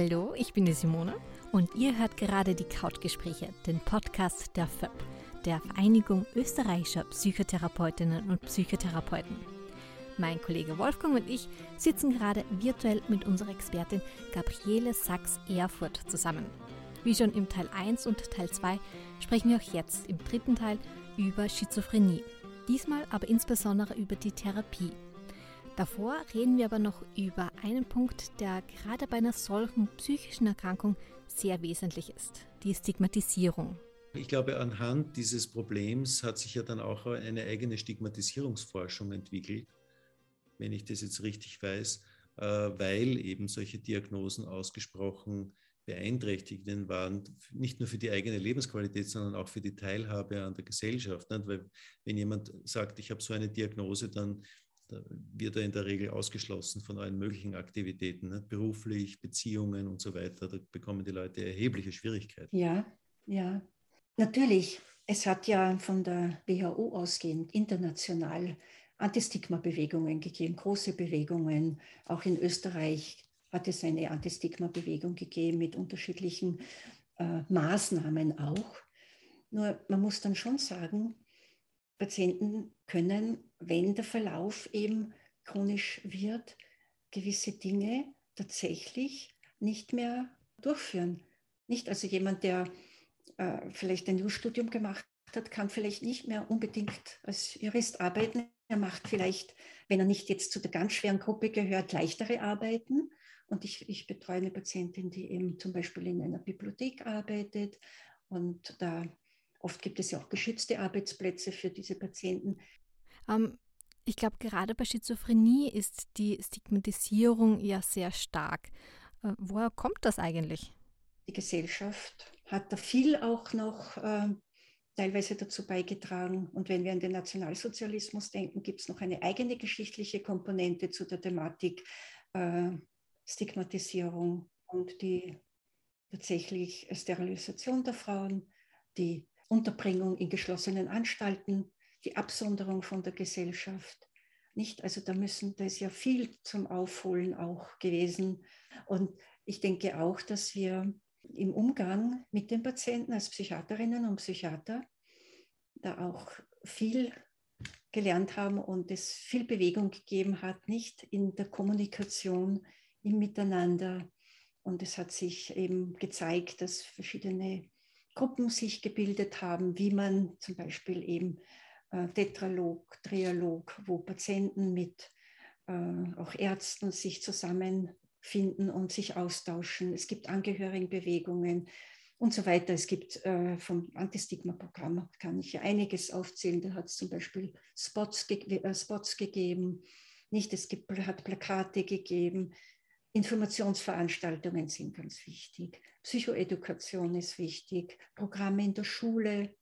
Hallo, ich bin die Simone und ihr hört gerade die Couchgespräche, den Podcast der FÖP, der Vereinigung österreichischer Psychotherapeutinnen und Psychotherapeuten. Mein Kollege Wolfgang und ich sitzen gerade virtuell mit unserer Expertin Gabriele Sachs-Erfurt zusammen. Wie schon im Teil 1 und Teil 2 sprechen wir auch jetzt im dritten Teil über Schizophrenie. Diesmal aber insbesondere über die Therapie. Davor reden wir aber noch über einen Punkt, der gerade bei einer solchen psychischen Erkrankung sehr wesentlich ist, die Stigmatisierung. Ich glaube, anhand dieses Problems hat sich ja dann auch eine eigene Stigmatisierungsforschung entwickelt, wenn ich das jetzt richtig weiß, äh, weil eben solche Diagnosen ausgesprochen beeinträchtigend waren, nicht nur für die eigene Lebensqualität, sondern auch für die Teilhabe an der Gesellschaft. Weil wenn jemand sagt, ich habe so eine Diagnose, dann da wird er in der Regel ausgeschlossen von allen möglichen Aktivitäten, ne? beruflich, Beziehungen und so weiter. Da bekommen die Leute erhebliche Schwierigkeiten. Ja, ja. Natürlich, es hat ja von der WHO ausgehend international Antistigma-Bewegungen gegeben, große Bewegungen. Auch in Österreich hat es eine Antistigma-Bewegung gegeben mit unterschiedlichen äh, Maßnahmen auch. Nur man muss dann schon sagen, Patienten können, wenn der Verlauf eben chronisch wird, gewisse Dinge tatsächlich nicht mehr durchführen. Nicht also jemand, der äh, vielleicht ein Jurastudium gemacht hat, kann vielleicht nicht mehr unbedingt als Jurist arbeiten. Er macht vielleicht, wenn er nicht jetzt zu der ganz schweren Gruppe gehört, leichtere Arbeiten. Und ich, ich betreue eine Patientin, die eben zum Beispiel in einer Bibliothek arbeitet und da Oft gibt es ja auch geschützte Arbeitsplätze für diese Patienten. Ähm, ich glaube, gerade bei Schizophrenie ist die Stigmatisierung ja sehr stark. Äh, woher kommt das eigentlich? Die Gesellschaft hat da viel auch noch äh, teilweise dazu beigetragen. Und wenn wir an den Nationalsozialismus denken, gibt es noch eine eigene geschichtliche Komponente zu der Thematik äh, Stigmatisierung und die tatsächlich Sterilisation der Frauen, die Unterbringung in geschlossenen Anstalten, die Absonderung von der Gesellschaft. Nicht? Also da müssen, da ist ja viel zum Aufholen auch gewesen. Und ich denke auch, dass wir im Umgang mit den Patienten als Psychiaterinnen und Psychiater da auch viel gelernt haben und es viel Bewegung gegeben hat, nicht in der Kommunikation, im Miteinander. Und es hat sich eben gezeigt, dass verschiedene Gruppen sich gebildet haben, wie man zum Beispiel eben äh, Tetralog, Trialog, wo Patienten mit äh, auch Ärzten sich zusammenfinden und sich austauschen. Es gibt Angehörigenbewegungen und so weiter. Es gibt äh, vom Antistigma-Programm, kann ich ja einiges aufzählen. Da hat es zum Beispiel Spots, ge äh, Spots gegeben. Nicht, es gibt, hat Plakate gegeben. Informationsveranstaltungen sind ganz wichtig. Psychoedukation ist wichtig. Programme in der Schule,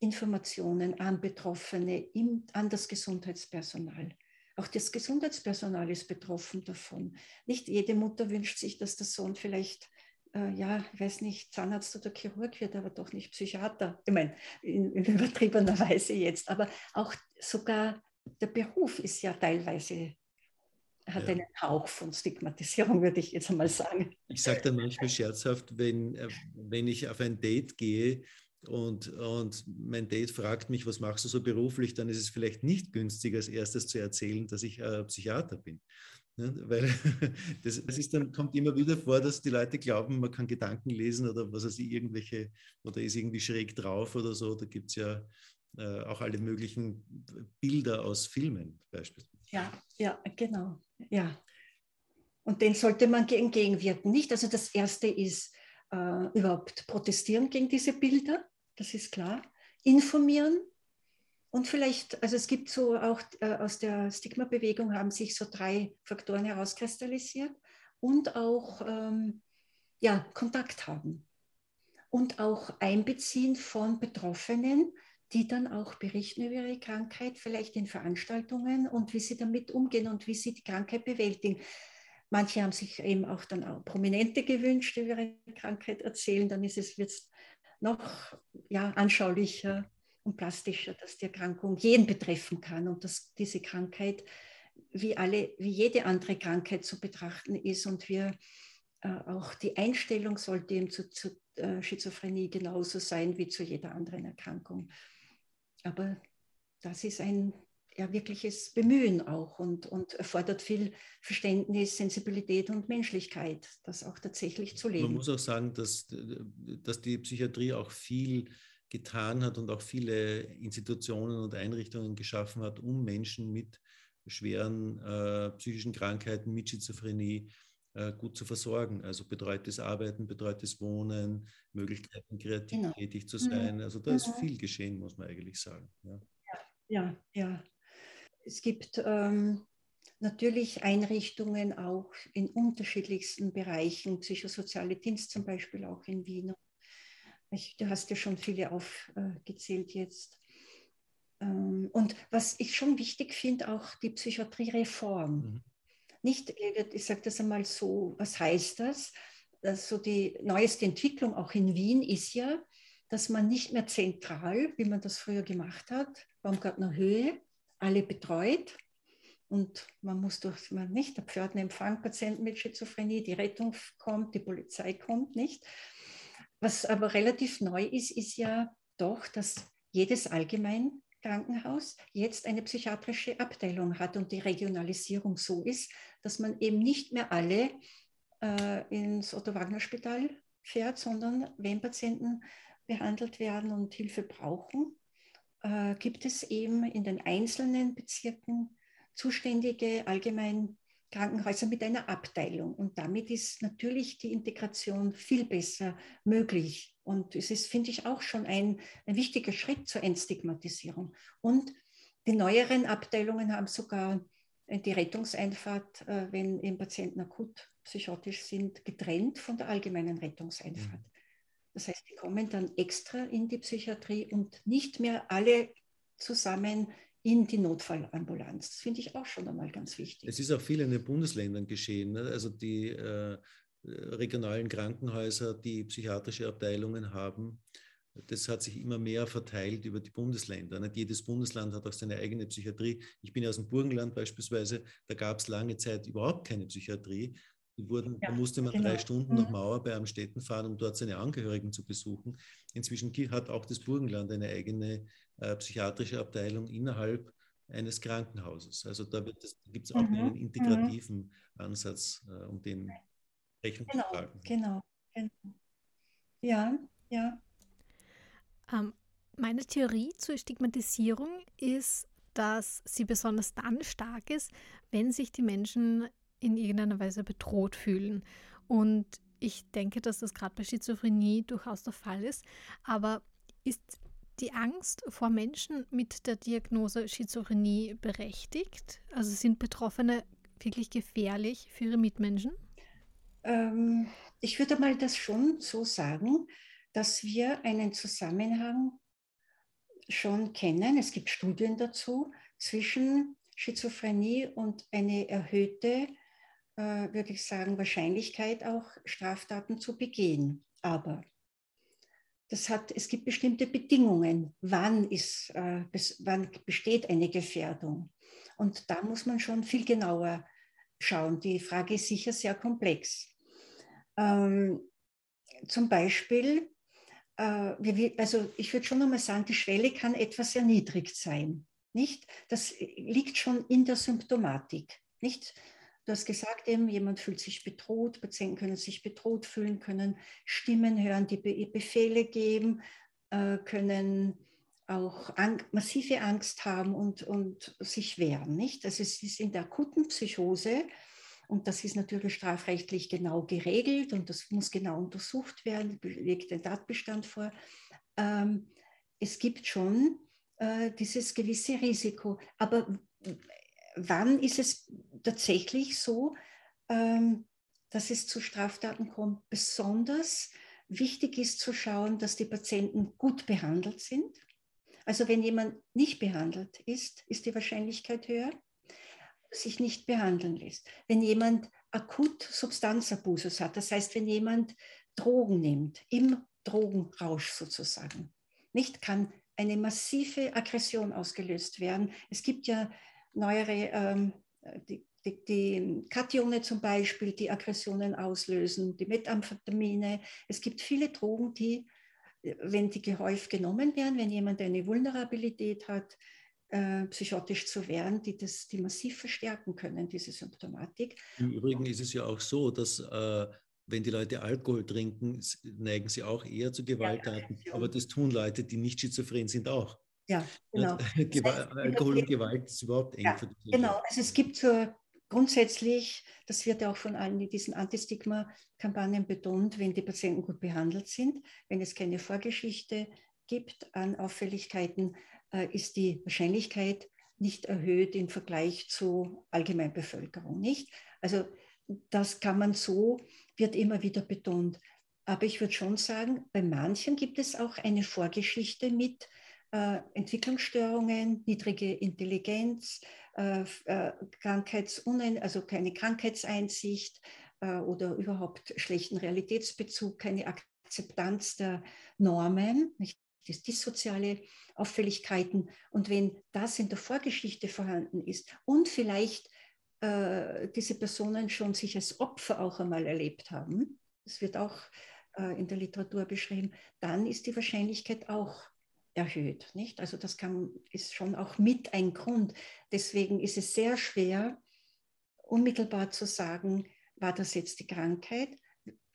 Informationen an Betroffene, an das Gesundheitspersonal. Auch das Gesundheitspersonal ist betroffen davon. Nicht jede Mutter wünscht sich, dass der Sohn vielleicht, äh, ja, ich weiß nicht, Zahnarzt oder Chirurg wird, aber doch nicht Psychiater. Ich meine, in, in übertriebener Weise jetzt. Aber auch sogar der Beruf ist ja teilweise hat ja. einen Hauch von Stigmatisierung, würde ich jetzt einmal sagen. Ich sage dann manchmal scherzhaft, wenn, äh, wenn ich auf ein Date gehe und, und mein Date fragt mich, was machst du so beruflich, dann ist es vielleicht nicht günstig, als erstes zu erzählen, dass ich äh, Psychiater bin. Ja, weil das, das, ist dann, kommt immer wieder vor, dass die Leute glauben, man kann Gedanken lesen oder was weiß ich, irgendwelche, oder ist irgendwie schräg drauf oder so. Da gibt es ja äh, auch alle möglichen Bilder aus Filmen beispielsweise. Ja, ja, genau. Ja. Und den sollte man entgegenwirken, nicht? Also das Erste ist äh, überhaupt protestieren gegen diese Bilder, das ist klar. Informieren und vielleicht, also es gibt so auch äh, aus der Stigma-Bewegung haben sich so drei Faktoren herauskristallisiert und auch ähm, ja, Kontakt haben und auch Einbeziehen von Betroffenen, die dann auch berichten über ihre Krankheit, vielleicht in Veranstaltungen und wie sie damit umgehen und wie sie die Krankheit bewältigen. Manche haben sich eben auch dann auch Prominente gewünscht, die über ihre Krankheit erzählen. Dann ist es wird noch ja, anschaulicher und plastischer, dass die Erkrankung jeden betreffen kann und dass diese Krankheit wie, alle, wie jede andere Krankheit zu betrachten ist und wir äh, auch die Einstellung sollte eben zu, zu äh, Schizophrenie genauso sein wie zu jeder anderen Erkrankung. Aber das ist ein ja, wirkliches Bemühen auch und, und erfordert viel Verständnis, Sensibilität und Menschlichkeit, das auch tatsächlich zu leben. Man muss auch sagen, dass, dass die Psychiatrie auch viel getan hat und auch viele Institutionen und Einrichtungen geschaffen hat, um Menschen mit schweren äh, psychischen Krankheiten, mit Schizophrenie äh, gut zu versorgen. Also betreutes Arbeiten, betreutes Wohnen, Möglichkeiten, kreativ genau. tätig zu mhm. sein. Also da ist mhm. viel geschehen, muss man eigentlich sagen. Ja, ja. ja. Es gibt ähm, natürlich Einrichtungen auch in unterschiedlichsten Bereichen, psychosoziale Dienst zum Beispiel auch in Wien. Ich, du hast ja schon viele aufgezählt jetzt. Ähm, und was ich schon wichtig finde, auch die Psychiatriereform. Mhm. Nicht, ich sage das einmal so, was heißt das? Also die neueste Entwicklung auch in Wien ist ja, dass man nicht mehr zentral, wie man das früher gemacht hat, Baumgartner Höhe, alle betreut. Und man muss durch, man nicht, der Pförtner empfangt Patienten mit Schizophrenie, die Rettung kommt, die Polizei kommt, nicht. Was aber relativ neu ist, ist ja doch, dass jedes Allgemeinkrankenhaus jetzt eine psychiatrische Abteilung hat und die Regionalisierung so ist, dass man eben nicht mehr alle äh, ins Otto-Wagner-Spital fährt, sondern wenn Patienten behandelt werden und Hilfe brauchen, äh, gibt es eben in den einzelnen Bezirken zuständige allgemein Krankenhäuser mit einer Abteilung. Und damit ist natürlich die Integration viel besser möglich. Und es ist, finde ich, auch schon ein, ein wichtiger Schritt zur Entstigmatisierung. Und die neueren Abteilungen haben sogar die Rettungseinfahrt, äh, wenn eben Patienten akut psychotisch sind, getrennt von der allgemeinen Rettungseinfahrt. Mhm. Das heißt, die kommen dann extra in die Psychiatrie und nicht mehr alle zusammen in die Notfallambulanz. Das finde ich auch schon einmal ganz wichtig. Es ist auch viel in den Bundesländern geschehen. Ne? Also die äh, regionalen Krankenhäuser, die psychiatrische Abteilungen haben, das hat sich immer mehr verteilt über die Bundesländer. Nicht jedes Bundesland hat auch seine eigene Psychiatrie. Ich bin ja aus dem Burgenland beispielsweise, da gab es lange Zeit überhaupt keine Psychiatrie. Wurden, ja, da musste man genau. drei Stunden nach mhm. Mauer bei Amstetten fahren, um dort seine Angehörigen zu besuchen. Inzwischen hat auch das Burgenland eine eigene äh, psychiatrische Abteilung innerhalb eines Krankenhauses. Also da, da gibt es auch mhm. einen integrativen mhm. Ansatz, äh, um den Rechnung genau, zu tragen. Genau, genau. Ja, ja. Ähm, meine Theorie zur Stigmatisierung ist, dass sie besonders dann stark ist, wenn sich die Menschen in irgendeiner Weise bedroht fühlen. Und ich denke, dass das gerade bei Schizophrenie durchaus der Fall ist. Aber ist die Angst vor Menschen mit der Diagnose Schizophrenie berechtigt? Also sind Betroffene wirklich gefährlich für ihre Mitmenschen? Ähm, ich würde mal das schon so sagen, dass wir einen Zusammenhang schon kennen. Es gibt Studien dazu zwischen Schizophrenie und eine erhöhte äh, würde ich sagen, Wahrscheinlichkeit auch Straftaten zu begehen. Aber das hat, es gibt bestimmte Bedingungen, wann, ist, äh, bis, wann besteht eine Gefährdung. Und da muss man schon viel genauer schauen. Die Frage ist sicher sehr komplex. Ähm, zum Beispiel, äh, also ich würde schon nochmal sagen, die Schwelle kann etwas erniedrigt sein. Nicht? Das liegt schon in der Symptomatik. Nicht? Du hast gesagt, eben, jemand fühlt sich bedroht, Patienten können sich bedroht fühlen, können Stimmen hören, die Befehle geben, äh, können auch ang massive Angst haben und, und sich wehren. Nicht? Also es ist in der akuten Psychose, und das ist natürlich strafrechtlich genau geregelt und das muss genau untersucht werden, legt den Tatbestand vor. Ähm, es gibt schon äh, dieses gewisse Risiko. Aber wann ist es tatsächlich so, ähm, dass es zu Straftaten kommt? Besonders wichtig ist zu schauen, dass die Patienten gut behandelt sind. Also wenn jemand nicht behandelt ist, ist die Wahrscheinlichkeit höher, sich nicht behandeln lässt. Wenn jemand akut Substanzabusus hat, das heißt, wenn jemand Drogen nimmt, im Drogenrausch sozusagen, nicht kann eine massive Aggression ausgelöst werden. Es gibt ja neuere, ähm, die die, die Katione zum Beispiel, die Aggressionen auslösen, die Methamphetamine. Es gibt viele Drogen, die, wenn die gehäuft genommen werden, wenn jemand eine Vulnerabilität hat, äh, psychotisch zu werden, die das, die massiv verstärken können, diese Symptomatik. Im Übrigen ist es ja auch so, dass äh, wenn die Leute Alkohol trinken, neigen sie auch eher zu Gewalttaten. Ja, aber das tun Leute, die nicht schizophren sind, auch. Ja, genau. Alkohol und Gewalt ist überhaupt eng. Ja, genau, also es gibt so grundsätzlich, das wird ja auch von allen in diesen Antistigma-Kampagnen betont, wenn die Patienten gut behandelt sind, wenn es keine Vorgeschichte gibt an Auffälligkeiten, äh, ist die Wahrscheinlichkeit nicht erhöht im Vergleich zur Allgemeinbevölkerung, nicht? Also das kann man so, wird immer wieder betont. Aber ich würde schon sagen, bei manchen gibt es auch eine Vorgeschichte mit äh, Entwicklungsstörungen, niedrige Intelligenz, äh, äh, also keine Krankheitseinsicht äh, oder überhaupt schlechten Realitätsbezug, keine Akzeptanz der Normen, nicht? Das dissoziale Auffälligkeiten. Und wenn das in der Vorgeschichte vorhanden ist und vielleicht äh, diese Personen schon sich als Opfer auch einmal erlebt haben, das wird auch äh, in der Literatur beschrieben, dann ist die Wahrscheinlichkeit auch erhöht. Nicht? Also das kann, ist schon auch mit ein Grund. Deswegen ist es sehr schwer, unmittelbar zu sagen, war das jetzt die Krankheit.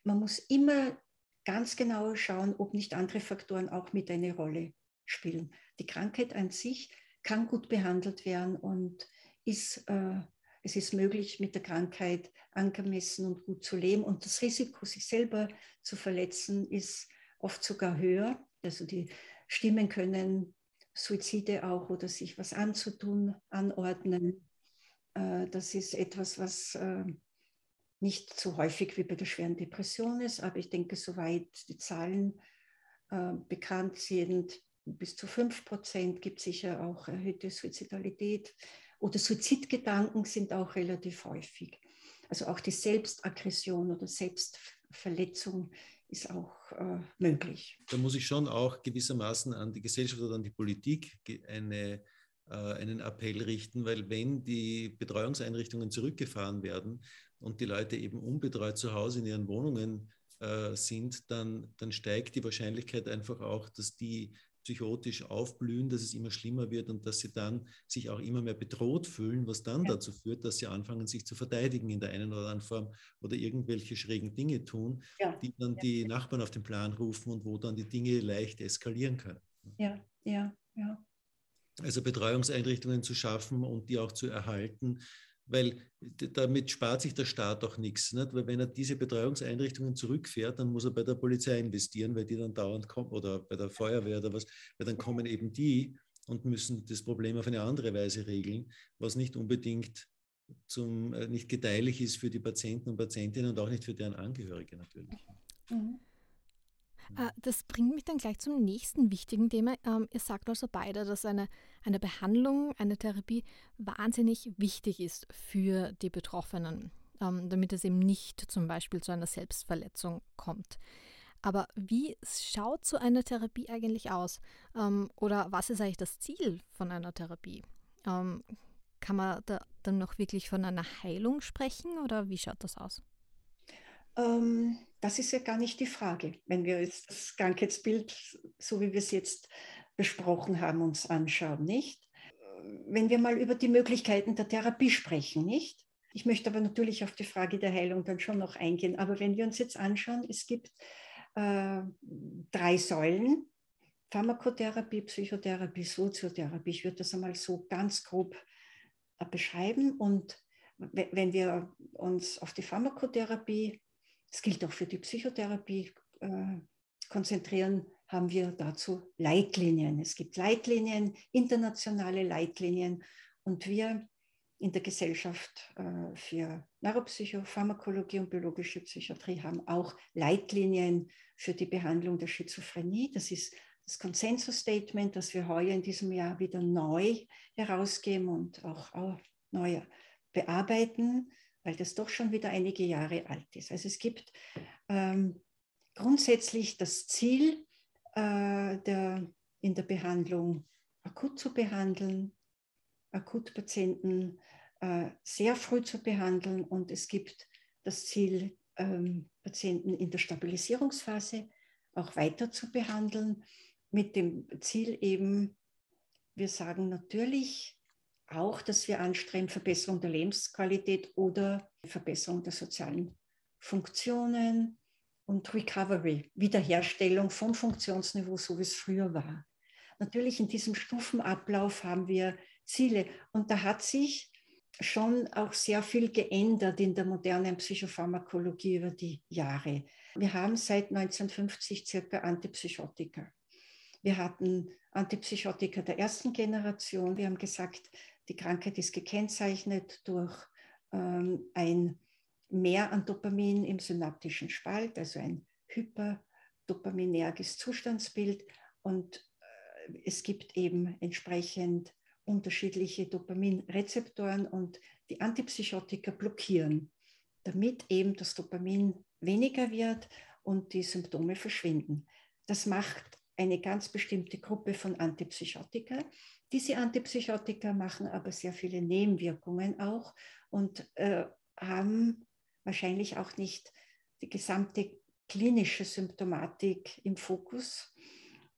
Man muss immer ganz genau schauen, ob nicht andere Faktoren auch mit eine Rolle spielen. Die Krankheit an sich kann gut behandelt werden und ist, äh, es ist möglich, mit der Krankheit angemessen und gut zu leben. Und das Risiko, sich selber zu verletzen, ist oft sogar höher. Also die Stimmen können Suizide auch oder sich was anzutun, anordnen. Äh, das ist etwas, was äh, nicht so häufig wie bei der schweren Depression ist, aber ich denke, soweit die Zahlen äh, bekannt sind, bis zu 5 Prozent gibt es sicher auch erhöhte Suizidalität oder Suizidgedanken sind auch relativ häufig. Also auch die Selbstaggression oder Selbstverletzung ist auch äh, möglich. Da muss ich schon auch gewissermaßen an die Gesellschaft oder an die Politik eine, äh, einen Appell richten, weil wenn die Betreuungseinrichtungen zurückgefahren werden und die Leute eben unbetreut zu Hause in ihren Wohnungen äh, sind, dann, dann steigt die Wahrscheinlichkeit einfach auch, dass die psychotisch aufblühen, dass es immer schlimmer wird und dass sie dann sich auch immer mehr bedroht fühlen, was dann ja. dazu führt, dass sie anfangen, sich zu verteidigen in der einen oder anderen Form oder irgendwelche schrägen Dinge tun, ja. die dann ja. die Nachbarn auf den Plan rufen und wo dann die Dinge leicht eskalieren können. Ja, ja, ja. Also Betreuungseinrichtungen zu schaffen und die auch zu erhalten, weil damit spart sich der Staat auch nichts. Nicht? Weil wenn er diese Betreuungseinrichtungen zurückfährt, dann muss er bei der Polizei investieren, weil die dann dauernd kommen oder bei der Feuerwehr oder was, weil dann kommen eben die und müssen das Problem auf eine andere Weise regeln, was nicht unbedingt zum, äh, nicht gedeihlich ist für die Patienten und Patientinnen und auch nicht für deren Angehörige natürlich. Mhm. Äh, das bringt mich dann gleich zum nächsten wichtigen Thema. Ähm, ihr sagt also beide, dass eine, eine Behandlung, eine Therapie wahnsinnig wichtig ist für die Betroffenen, ähm, damit es eben nicht zum Beispiel zu einer Selbstverletzung kommt. Aber wie schaut so eine Therapie eigentlich aus? Ähm, oder was ist eigentlich das Ziel von einer Therapie? Kann man da dann noch wirklich von einer Heilung sprechen oder wie schaut das aus? Ähm, das ist ja gar nicht die Frage, wenn wir jetzt das Krankheitsbild, so wie wir es jetzt besprochen haben, uns anschauen, nicht? Wenn wir mal über die Möglichkeiten der Therapie sprechen, nicht? Ich möchte aber natürlich auf die Frage der Heilung dann schon noch eingehen. Aber wenn wir uns jetzt anschauen, es gibt äh, drei Säulen, Pharmakotherapie, Psychotherapie, Soziotherapie. Ich würde das einmal so ganz grob äh, beschreiben. Und wenn wir uns auf die Pharmakotherapie das gilt auch für die Psychotherapie, äh, konzentrieren, haben wir dazu Leitlinien. Es gibt Leitlinien, internationale Leitlinien und wir in der Gesellschaft äh, für Neuropsychopharmakologie und biologische Psychiatrie haben auch Leitlinien für die Behandlung der Schizophrenie. Das ist das Consensus-Statement, das wir heuer in diesem Jahr wieder neu herausgeben und auch neu bearbeiten weil das doch schon wieder einige Jahre alt ist. Also es gibt ähm, grundsätzlich das Ziel, äh, der, in der Behandlung akut zu behandeln, Akutpatienten äh, sehr früh zu behandeln und es gibt das Ziel, ähm, Patienten in der Stabilisierungsphase auch weiter zu behandeln, mit dem Ziel eben, wir sagen natürlich auch, dass wir anstreben, Verbesserung der Lebensqualität oder Verbesserung der sozialen Funktionen und Recovery, Wiederherstellung vom Funktionsniveau, so wie es früher war. Natürlich in diesem Stufenablauf haben wir Ziele und da hat sich schon auch sehr viel geändert in der modernen Psychopharmakologie über die Jahre. Wir haben seit 1950 circa Antipsychotika. Wir hatten Antipsychotika der ersten Generation. Wir haben gesagt, die Krankheit ist gekennzeichnet durch ähm, ein Mehr an Dopamin im synaptischen Spalt, also ein hyperdopaminerges Zustandsbild. Und äh, es gibt eben entsprechend unterschiedliche Dopaminrezeptoren und die Antipsychotika blockieren, damit eben das Dopamin weniger wird und die Symptome verschwinden. Das macht eine ganz bestimmte Gruppe von Antipsychotika. Diese Antipsychotika machen aber sehr viele Nebenwirkungen auch und äh, haben wahrscheinlich auch nicht die gesamte klinische Symptomatik im Fokus,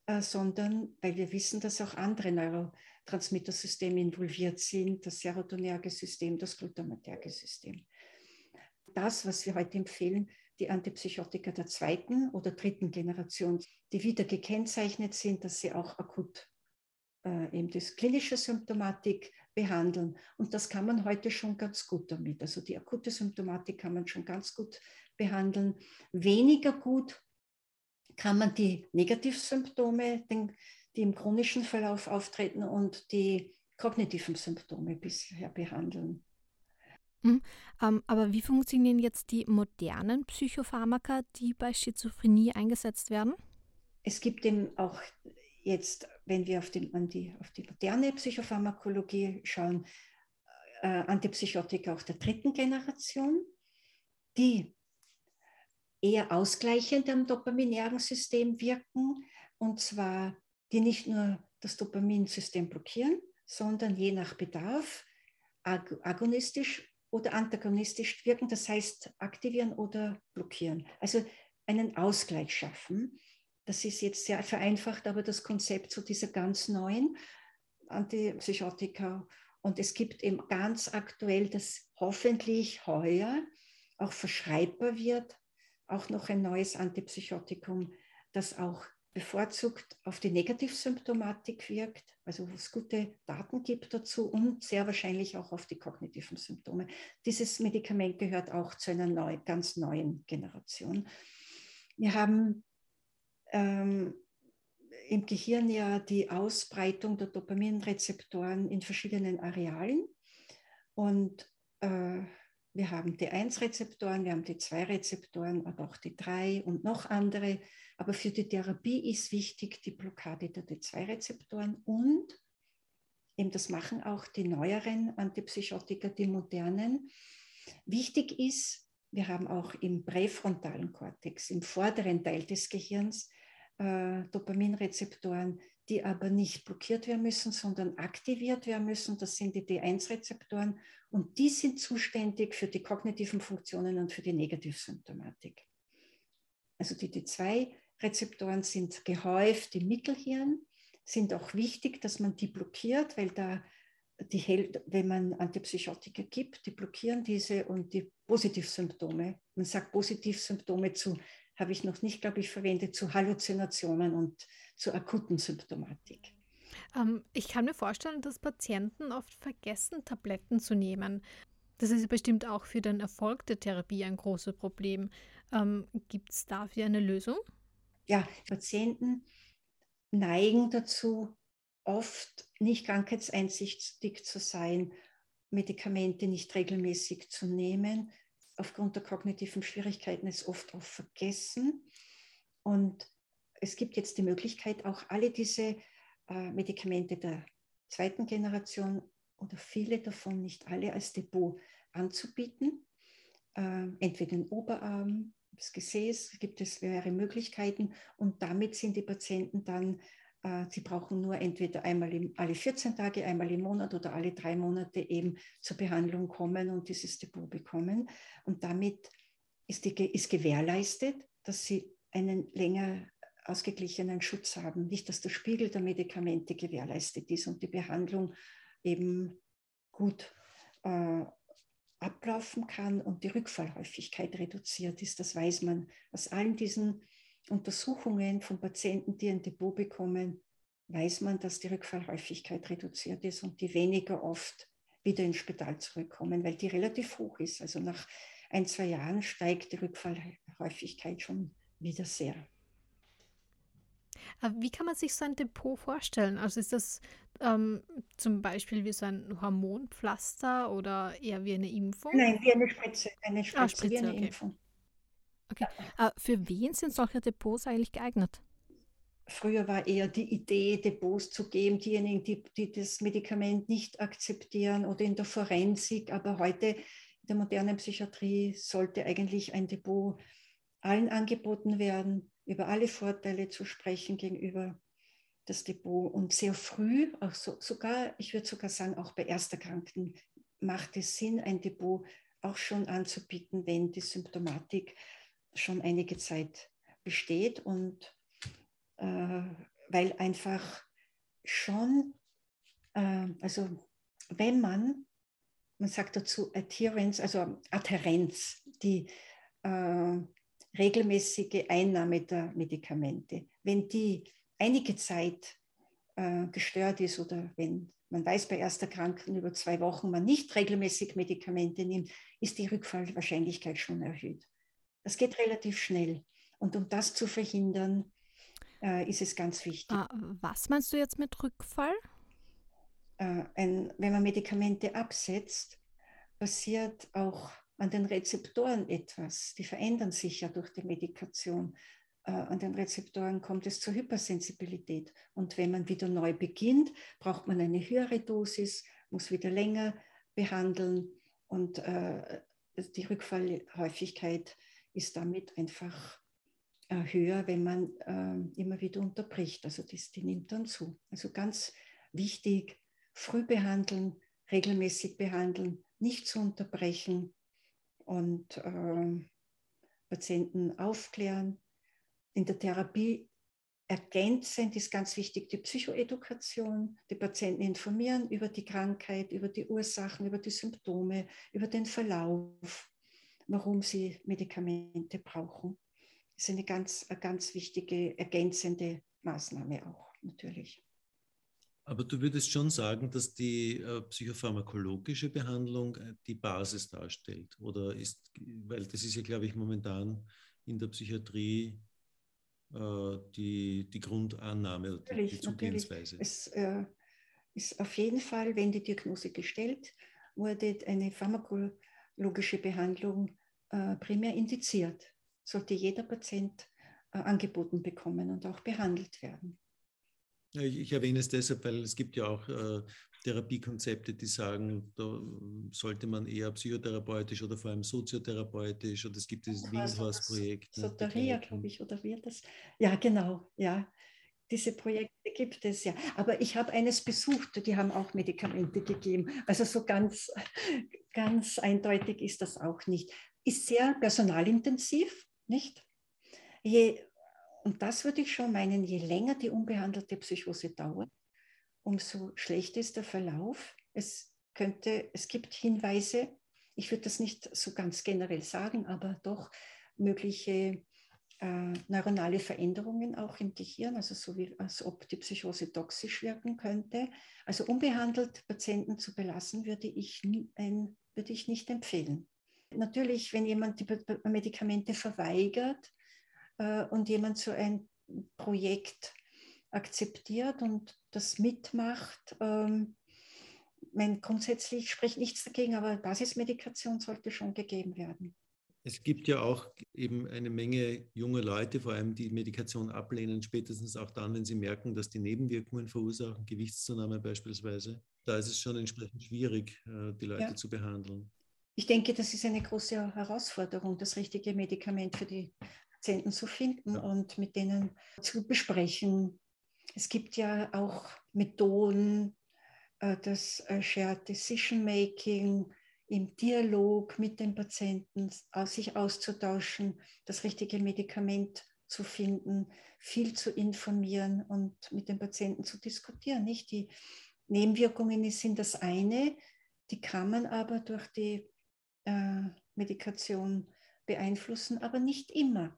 äh, sondern weil wir wissen, dass auch andere Neurotransmittersysteme involviert sind, das serotonerge System, das glutamaterge System. Das, was wir heute empfehlen, die Antipsychotika der zweiten oder dritten Generation, die wieder gekennzeichnet sind, dass sie auch akut äh, eben das klinische Symptomatik behandeln. Und das kann man heute schon ganz gut damit. Also die akute Symptomatik kann man schon ganz gut behandeln. Weniger gut kann man die Negativsymptome, die im chronischen Verlauf auftreten und die kognitiven Symptome bisher behandeln. Mhm. Ähm, aber wie funktionieren jetzt die modernen Psychopharmaka, die bei Schizophrenie eingesetzt werden? Es gibt eben auch jetzt, wenn wir auf die, die, auf die moderne Psychopharmakologie schauen, äh, Antipsychotika auch der dritten Generation, die eher ausgleichend am dopaminären System wirken, und zwar die nicht nur das Dopaminsystem blockieren, sondern je nach Bedarf ag agonistisch oder antagonistisch wirken, das heißt aktivieren oder blockieren. Also einen Ausgleich schaffen. Das ist jetzt sehr vereinfacht, aber das Konzept zu dieser ganz neuen Antipsychotika. Und es gibt eben ganz aktuell, dass hoffentlich heuer auch verschreibbar wird, auch noch ein neues Antipsychotikum, das auch bevorzugt auf die Negativsymptomatik wirkt, also wo es gute Daten gibt dazu und sehr wahrscheinlich auch auf die kognitiven Symptome. Dieses Medikament gehört auch zu einer neu, ganz neuen Generation. Wir haben ähm, im Gehirn ja die Ausbreitung der Dopaminrezeptoren in verschiedenen Arealen und äh, wir haben D1-Rezeptoren, wir haben D2-Rezeptoren, aber auch D3 und noch andere. Aber für die Therapie ist wichtig die Blockade der D2-Rezeptoren und eben das machen auch die neueren Antipsychotika, die modernen. Wichtig ist, wir haben auch im präfrontalen Kortex, im vorderen Teil des Gehirns, äh, Dopaminrezeptoren, die aber nicht blockiert werden müssen, sondern aktiviert werden müssen. Das sind die D1-Rezeptoren und die sind zuständig für die kognitiven Funktionen und für die Negativsymptomatik. Also die D2-Rezeptoren sind gehäuft im Mittelhirn, sind auch wichtig, dass man die blockiert, weil da die, wenn man Antipsychotika gibt, die blockieren diese und die Positivsymptome. Man sagt Positivsymptome zu, habe ich noch nicht, glaube ich, verwendet, zu Halluzinationen und zu akuten Symptomatik. Ähm, ich kann mir vorstellen, dass Patienten oft vergessen, Tabletten zu nehmen. Das ist bestimmt auch für den Erfolg der Therapie ein großes Problem. Ähm, Gibt es dafür eine Lösung? Ja, Patienten neigen dazu, oft nicht krankheitseinsichtig zu sein, Medikamente nicht regelmäßig zu nehmen. Aufgrund der kognitiven Schwierigkeiten ist oft auch vergessen. Und es gibt jetzt die Möglichkeit, auch alle diese äh, Medikamente der zweiten Generation oder viele davon, nicht alle als Depot anzubieten. Äh, entweder den Oberarm, das Gesäß, gibt es mehrere Möglichkeiten und damit sind die Patienten dann sie brauchen nur entweder einmal im, alle 14 Tage, einmal im Monat oder alle drei Monate eben zur Behandlung kommen und dieses Depot bekommen. Und damit ist, die, ist gewährleistet, dass sie einen länger ausgeglichenen Schutz haben. Nicht, dass der Spiegel der Medikamente gewährleistet ist und die Behandlung eben gut äh, ablaufen kann und die Rückfallhäufigkeit reduziert ist. Das weiß man aus allen diesen Untersuchungen von Patienten, die ein Depot bekommen, weiß man, dass die Rückfallhäufigkeit reduziert ist und die weniger oft wieder ins Spital zurückkommen, weil die relativ hoch ist. Also nach ein, zwei Jahren steigt die Rückfallhäufigkeit schon wieder sehr. Wie kann man sich so ein Depot vorstellen? Also ist das ähm, zum Beispiel wie so ein Hormonpflaster oder eher wie eine Impfung? Nein, wie eine Spritze. Eine Spritze, ah, Spritze wie eine okay. Impfung. Okay. Ja. Äh, für wen sind solche Depots eigentlich geeignet? Früher war eher die Idee, Depots zu geben, diejenigen, die, die das Medikament nicht akzeptieren oder in der Forensik. Aber heute in der modernen Psychiatrie sollte eigentlich ein Depot allen angeboten werden, über alle Vorteile zu sprechen gegenüber das Depot. Und sehr früh, auch so, sogar, ich würde sogar sagen, auch bei Ersterkrankten macht es Sinn, ein Depot auch schon anzubieten, wenn die Symptomatik schon einige Zeit besteht und äh, weil einfach schon, äh, also wenn man, man sagt dazu Adherence, also Adherenz, die äh, regelmäßige Einnahme der Medikamente, wenn die einige Zeit äh, gestört ist oder wenn man weiß bei erster Kranken über zwei Wochen man nicht regelmäßig Medikamente nimmt, ist die Rückfallwahrscheinlichkeit schon erhöht. Das geht relativ schnell. Und um das zu verhindern, äh, ist es ganz wichtig. Ah, was meinst du jetzt mit Rückfall? Äh, ein, wenn man Medikamente absetzt, passiert auch an den Rezeptoren etwas. Die verändern sich ja durch die Medikation. Äh, an den Rezeptoren kommt es zur Hypersensibilität. Und wenn man wieder neu beginnt, braucht man eine höhere Dosis, muss wieder länger behandeln und äh, die Rückfallhäufigkeit ist damit einfach äh, höher, wenn man äh, immer wieder unterbricht. Also das, die nimmt dann zu. Also ganz wichtig, früh behandeln, regelmäßig behandeln, nicht zu unterbrechen und äh, Patienten aufklären. In der Therapie ergänzend ist ganz wichtig die Psychoedukation, die Patienten informieren über die Krankheit, über die Ursachen, über die Symptome, über den Verlauf, warum sie Medikamente brauchen ist eine ganz, eine ganz wichtige ergänzende Maßnahme auch natürlich. Aber du würdest schon sagen, dass die äh, psychopharmakologische Behandlung äh, die Basis darstellt, oder ist, weil das ist ja, glaube ich, momentan in der Psychiatrie äh, die, die Grundannahme oder die, die Zugehensweise. Es äh, ist auf jeden Fall, wenn die Diagnose gestellt wurde, eine pharmakologische Behandlung äh, primär indiziert sollte jeder Patient äh, angeboten bekommen und auch behandelt werden. Ich, ich, erwähne es deshalb, weil es gibt ja auch äh, Therapiekonzepte, die sagen, da sollte man eher psychotherapeutisch oder vor allem soziotherapeutisch oder es gibt dieses Wildwas-Projekt. Soteria, glaube ich, oder wird das? Ja, genau, ja. Diese Projekte gibt es ja. Aber ich habe eines besucht, die haben auch Medikamente gegeben. Also so ganz, ganz eindeutig ist das auch nicht. Ist sehr personalintensiv, nicht? Je, und das würde ich schon meinen, je länger die unbehandelte Psychose dauert, umso schlechter ist der Verlauf. Es, könnte, es gibt Hinweise, ich würde das nicht so ganz generell sagen, aber doch mögliche äh, neuronale Veränderungen auch im Gehirn, also so wie als ob die Psychose toxisch wirken könnte. Also unbehandelt Patienten zu belassen, würde ich, ein, würde ich nicht empfehlen. Natürlich, wenn jemand die Medikamente verweigert äh, und jemand so ein Projekt akzeptiert und das mitmacht, ähm, mein, grundsätzlich spricht nichts dagegen, aber Basismedikation sollte schon gegeben werden. Es gibt ja auch eben eine Menge junge Leute, vor allem die Medikation ablehnen, spätestens auch dann, wenn sie merken, dass die Nebenwirkungen verursachen, Gewichtszunahme beispielsweise. Da ist es schon entsprechend schwierig, äh, die Leute ja. zu behandeln ich denke, das ist eine große Herausforderung, das richtige Medikament für die Patienten zu finden ja. und mit denen zu besprechen, Es gibt ja auch Methoden, äh, das äh, Shared Decision Making im Dialog mit dem Patienten, sich auszutauschen, das richtige Medikament zu finden, viel zu informieren und mit dem Patienten zu diskutieren. Nicht die Nebenwirkungen sind das eine, die kann man aber durch die äh, Medikation beeinflussen, aber nicht immer.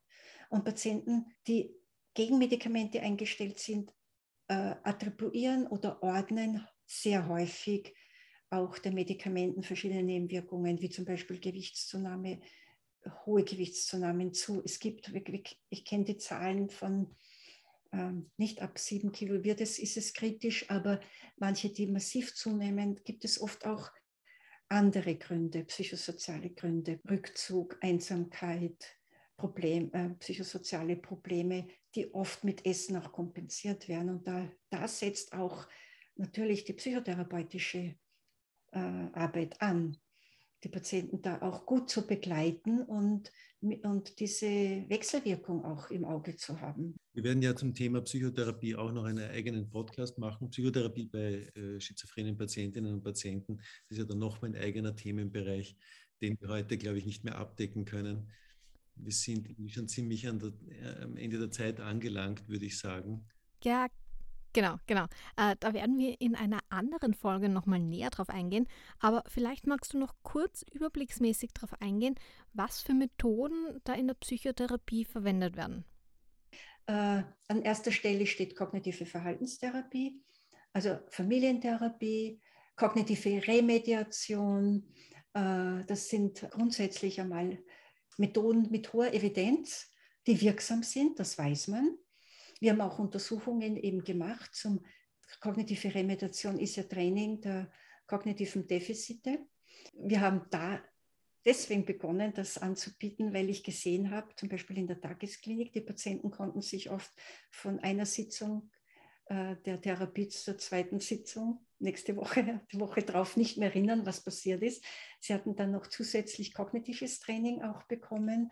Und Patienten, die gegen Medikamente eingestellt sind, äh, attribuieren oder ordnen sehr häufig auch der Medikamenten verschiedene Nebenwirkungen, wie zum Beispiel Gewichtszunahme, hohe Gewichtszunahme zu. Es gibt, ich kenne die Zahlen von ähm, nicht ab sieben Kilo wird es, ist es kritisch, aber manche, die massiv zunehmen, gibt es oft auch andere Gründe, psychosoziale Gründe, Rückzug, Einsamkeit, Problem, äh, psychosoziale Probleme, die oft mit Essen auch kompensiert werden. Und da, da setzt auch natürlich die psychotherapeutische äh, Arbeit an, die Patienten da auch gut zu begleiten und, und diese Wechselwirkung auch im Auge zu haben. Wir werden ja zum Thema Psychotherapie auch noch einen eigenen Podcast machen. Psychotherapie bei äh, schizophrenen Patientinnen und Patienten, das ist ja dann nochmal ein eigener Themenbereich, den wir heute, glaube ich, nicht mehr abdecken können. Wir sind schon ziemlich der, äh, am Ende der Zeit angelangt, würde ich sagen. Ja, Genau, genau. Äh, da werden wir in einer anderen Folge nochmal näher drauf eingehen. Aber vielleicht magst du noch kurz überblicksmäßig darauf eingehen, was für Methoden da in der Psychotherapie verwendet werden. Äh, an erster Stelle steht kognitive Verhaltenstherapie, also Familientherapie, kognitive Remediation. Äh, das sind grundsätzlich einmal Methoden mit hoher Evidenz, die wirksam sind, das weiß man. Wir haben auch Untersuchungen eben gemacht zum kognitive Remediation ist ja Training der kognitiven Defizite. Wir haben da deswegen begonnen, das anzubieten, weil ich gesehen habe, zum Beispiel in der Tagesklinik, die Patienten konnten sich oft von einer Sitzung äh, der Therapie zur zweiten Sitzung nächste Woche, die Woche drauf nicht mehr erinnern, was passiert ist. Sie hatten dann noch zusätzlich kognitives Training auch bekommen.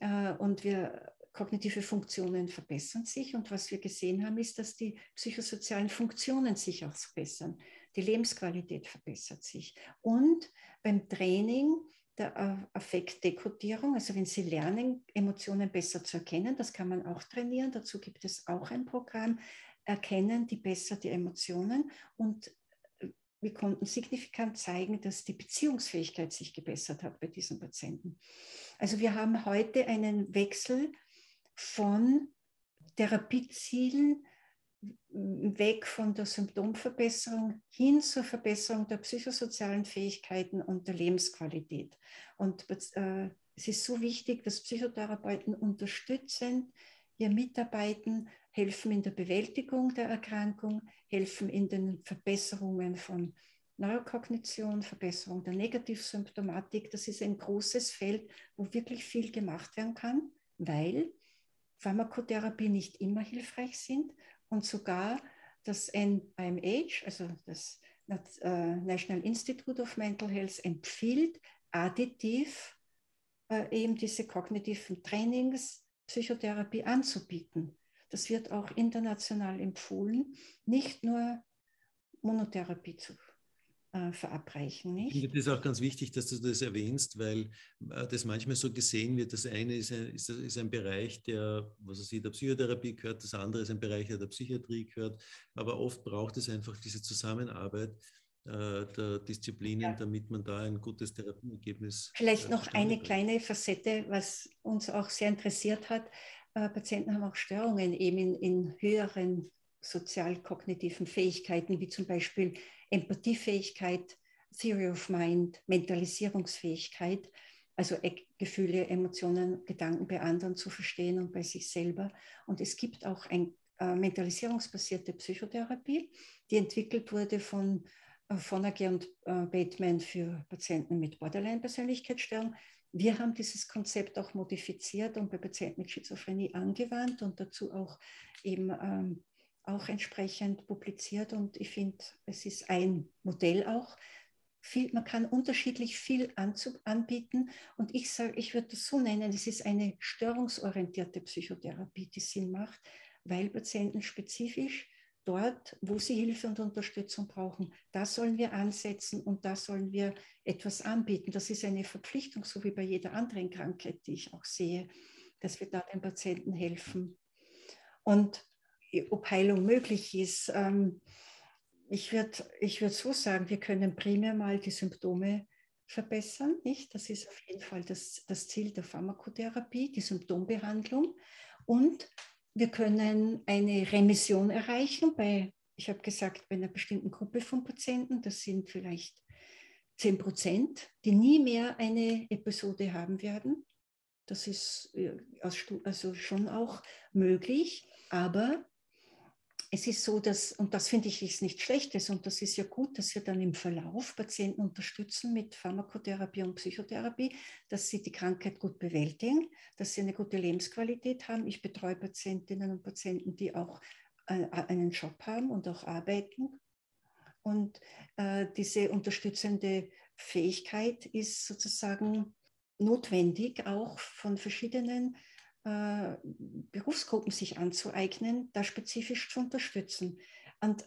Äh, und wir kognitive Funktionen verbessern sich. Und was wir gesehen haben, ist, dass die psychosozialen Funktionen sich auch verbessern. Die Lebensqualität verbessert sich. Und beim Training der Affektdekodierung, also wenn Sie lernen, Emotionen besser zu erkennen, das kann man auch trainieren. Dazu gibt es auch ein Programm, erkennen die besser die Emotionen und wir konnten signifikant zeigen, dass die Beziehungsfähigkeit sich gebessert hat bei diesen Patienten. Also wir haben heute einen Wechsel von Therapiezielen weg von der Symptomverbesserung hin zur Verbesserung der psychosozialen Fähigkeiten und der Lebensqualität. Und äh, es ist so wichtig, dass Psychotherapeuten unterstützen, hier mitarbeiten, helfen in der Bewältigung der Erkrankung, helfen in den Verbesserungen von Neurokognition, Verbesserung der Negativsymptomatik. Das ist ein großes Feld, wo wirklich viel gemacht werden kann, weil Pharmakotherapie nicht immer hilfreich sind und sogar das NIMH, also das äh, National Institute of Mental Health, empfiehlt additiv äh, eben diese kognitiven Trainings, Psychotherapie anzubieten. Das wird auch international empfohlen, nicht nur Monotherapie zu äh, verabreichen. Nicht? Ich finde es auch ganz wichtig, dass du das erwähnst, weil äh, das manchmal so gesehen wird. Das eine ist ein, ist, ist ein Bereich, der, was weiß ich, der Psychotherapie gehört, das andere ist ein Bereich, der der Psychiatrie gehört. Aber oft braucht es einfach diese Zusammenarbeit äh, der Disziplinen, ja. damit man da ein gutes Therapieergebnis. Vielleicht noch eine kleine Facette, was uns auch sehr interessiert hat. Patienten haben auch Störungen eben in, in höheren sozial-kognitiven Fähigkeiten, wie zum Beispiel Empathiefähigkeit, Theory of Mind, Mentalisierungsfähigkeit, also Gefühle, Emotionen, Gedanken bei anderen zu verstehen und bei sich selber. Und es gibt auch eine äh, mentalisierungsbasierte Psychotherapie, die entwickelt wurde von äh, Vonnegut und äh, Bateman für Patienten mit Borderline-Persönlichkeitsstörung. Wir haben dieses Konzept auch modifiziert und bei Patienten mit Schizophrenie angewandt und dazu auch eben ähm, auch entsprechend publiziert und ich finde, es ist ein Modell auch. Viel, man kann unterschiedlich viel anbieten und ich sage, ich würde das so nennen, es ist eine störungsorientierte Psychotherapie, die Sinn macht, weil Patienten spezifisch dort, wo sie Hilfe und Unterstützung brauchen, da sollen wir ansetzen und da sollen wir etwas anbieten. Das ist eine Verpflichtung, so wie bei jeder anderen Krankheit, die ich auch sehe, dass wir da den Patienten helfen. Und ob Heilung möglich ist, ähm, ich würde ich würd so sagen, wir können primär mal die Symptome verbessern. Nicht? Das ist auf jeden Fall das, das Ziel der Pharmakotherapie, die Symptombehandlung. Und wir können eine Remission erreichen bei, ich habe gesagt, bei einer bestimmten Gruppe von Patienten. Das sind vielleicht 10 Prozent, die nie mehr eine Episode haben werden. Das ist äh, also schon auch möglich, aber es ist so, dass, und das finde ich ist nichts Schlechtes, und das ist ja gut, dass wir dann im Verlauf Patienten unterstützen mit Pharmakotherapie und Psychotherapie, dass sie die Krankheit gut bewältigen, dass sie eine gute Lebensqualität haben. Ich betreue Patientinnen und Patienten, die auch äh, einen Job haben und auch arbeiten. Und äh, diese unterstützende Fähigkeit ist sozusagen notwendig, auch von verschiedenen äh, Berufsgruppen sich anzueignen, da spezifisch zu unterstützen. Und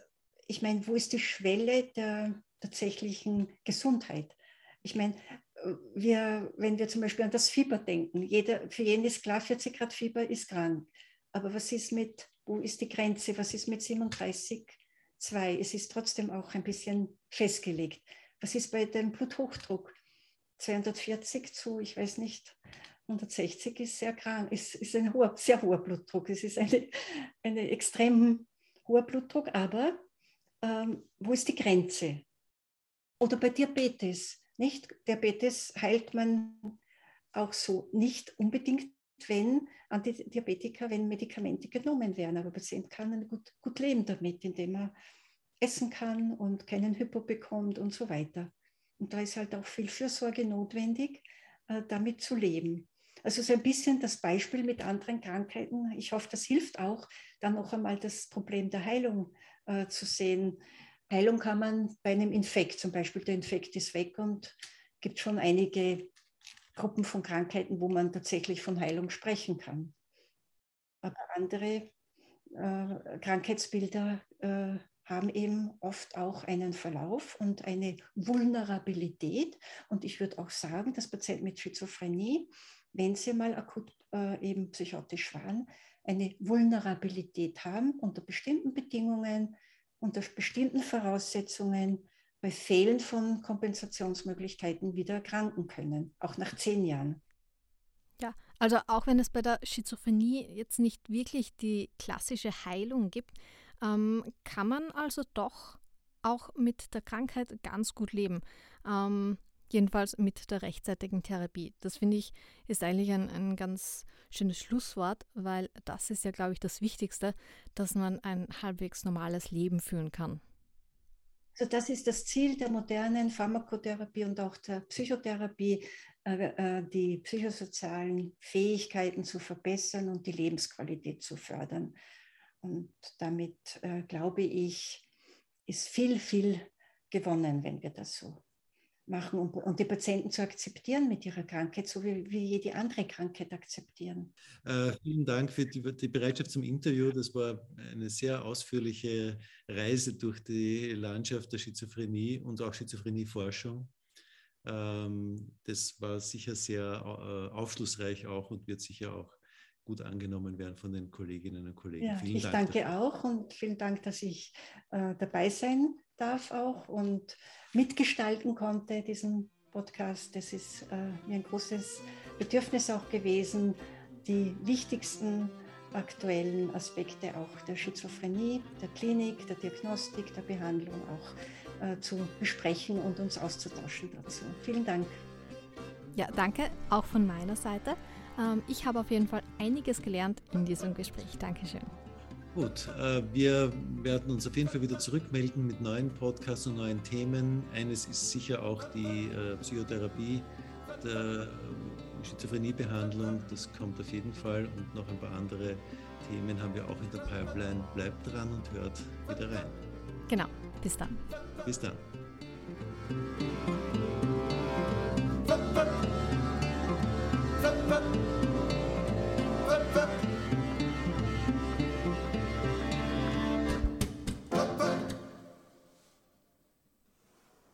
ich meine, wo ist die Schwelle der tatsächlichen Gesundheit? Ich meine, äh, wir, wenn wir zum Beispiel an das Fieber denken, jeder, für jeden ist klar, 40 Grad Fieber ist krank. Aber was ist mit, wo ist die Grenze? Was ist mit 37,2? Es ist trotzdem auch ein bisschen festgelegt. Was ist bei dem Bluthochdruck? 240 zu, ich weiß nicht, 160 ist sehr krank, ist, ist ein hoher, sehr hoher Blutdruck. Es ist eine, eine extrem hoher Blutdruck, aber ähm, wo ist die Grenze? Oder bei Diabetes, nicht? Diabetes heilt man auch so nicht unbedingt, wenn Antidiabetika, wenn Medikamente genommen werden. Aber der Patient kann gut, gut leben damit, indem er essen kann und keinen Hypo bekommt und so weiter. Und da ist halt auch viel Fürsorge notwendig, äh, damit zu leben. Also so ein bisschen das Beispiel mit anderen Krankheiten. Ich hoffe, das hilft auch, dann noch einmal das Problem der Heilung äh, zu sehen. Heilung kann man bei einem Infekt, zum Beispiel der Infekt ist weg und gibt schon einige Gruppen von Krankheiten, wo man tatsächlich von Heilung sprechen kann. Aber andere äh, Krankheitsbilder äh, haben eben oft auch einen Verlauf und eine Vulnerabilität. Und ich würde auch sagen, dass Patienten mit Schizophrenie wenn sie mal akut äh, eben psychotisch waren, eine Vulnerabilität haben unter bestimmten Bedingungen, unter bestimmten Voraussetzungen, bei Fehlen von Kompensationsmöglichkeiten wieder erkranken können, auch nach zehn Jahren. Ja, also auch wenn es bei der Schizophrenie jetzt nicht wirklich die klassische Heilung gibt, ähm, kann man also doch auch mit der Krankheit ganz gut leben. Ähm, Jedenfalls mit der rechtzeitigen Therapie. Das finde ich ist eigentlich ein, ein ganz schönes Schlusswort, weil das ist ja, glaube ich, das Wichtigste, dass man ein halbwegs normales Leben führen kann. Also das ist das Ziel der modernen Pharmakotherapie und auch der Psychotherapie, äh, äh, die psychosozialen Fähigkeiten zu verbessern und die Lebensqualität zu fördern. Und damit, äh, glaube ich, ist viel, viel gewonnen, wenn wir das so machen und, und, die Patienten zu akzeptieren mit ihrer Krankheit, so wie, wie jede andere Krankheit akzeptieren. Äh, vielen Dank für die, die, Bereitschaft zum Interview. Das war eine sehr ausführliche Reise durch die Landschaft der Schizophrenie und auch Schizophrenieforschung. Ähm, das war sicher sehr äh, aufschlussreich auch und wird sicher auch gut angenommen werden von den Kolleginnen und Kollegen. Ja, vielen ich Dank danke dafür. auch und vielen Dank, dass ich äh, dabei sein darf auch und mitgestalten konnte, diesen Podcast. Das ist äh, mir ein großes Bedürfnis auch gewesen, die wichtigsten aktuellen Aspekte auch der Schizophrenie, der Klinik, der Diagnostik, der Behandlung auch äh, zu besprechen und uns auszutauschen dazu. Vielen Dank. Ja, danke auch von meiner Seite. Ähm, ich habe auf jeden Fall einiges gelernt in diesem Gespräch. Dankeschön. Gut, äh, wir werden uns auf jeden Fall wieder zurückmelden mit neuen Podcasts und neuen Themen. Eines ist sicher auch die äh, Psychotherapie der äh, Schizophreniebehandlung. Das kommt auf jeden Fall und noch ein paar andere Themen haben wir auch in der Pipeline. Bleibt dran und hört wieder rein. Genau, bis dann. Bis dann. Up, up.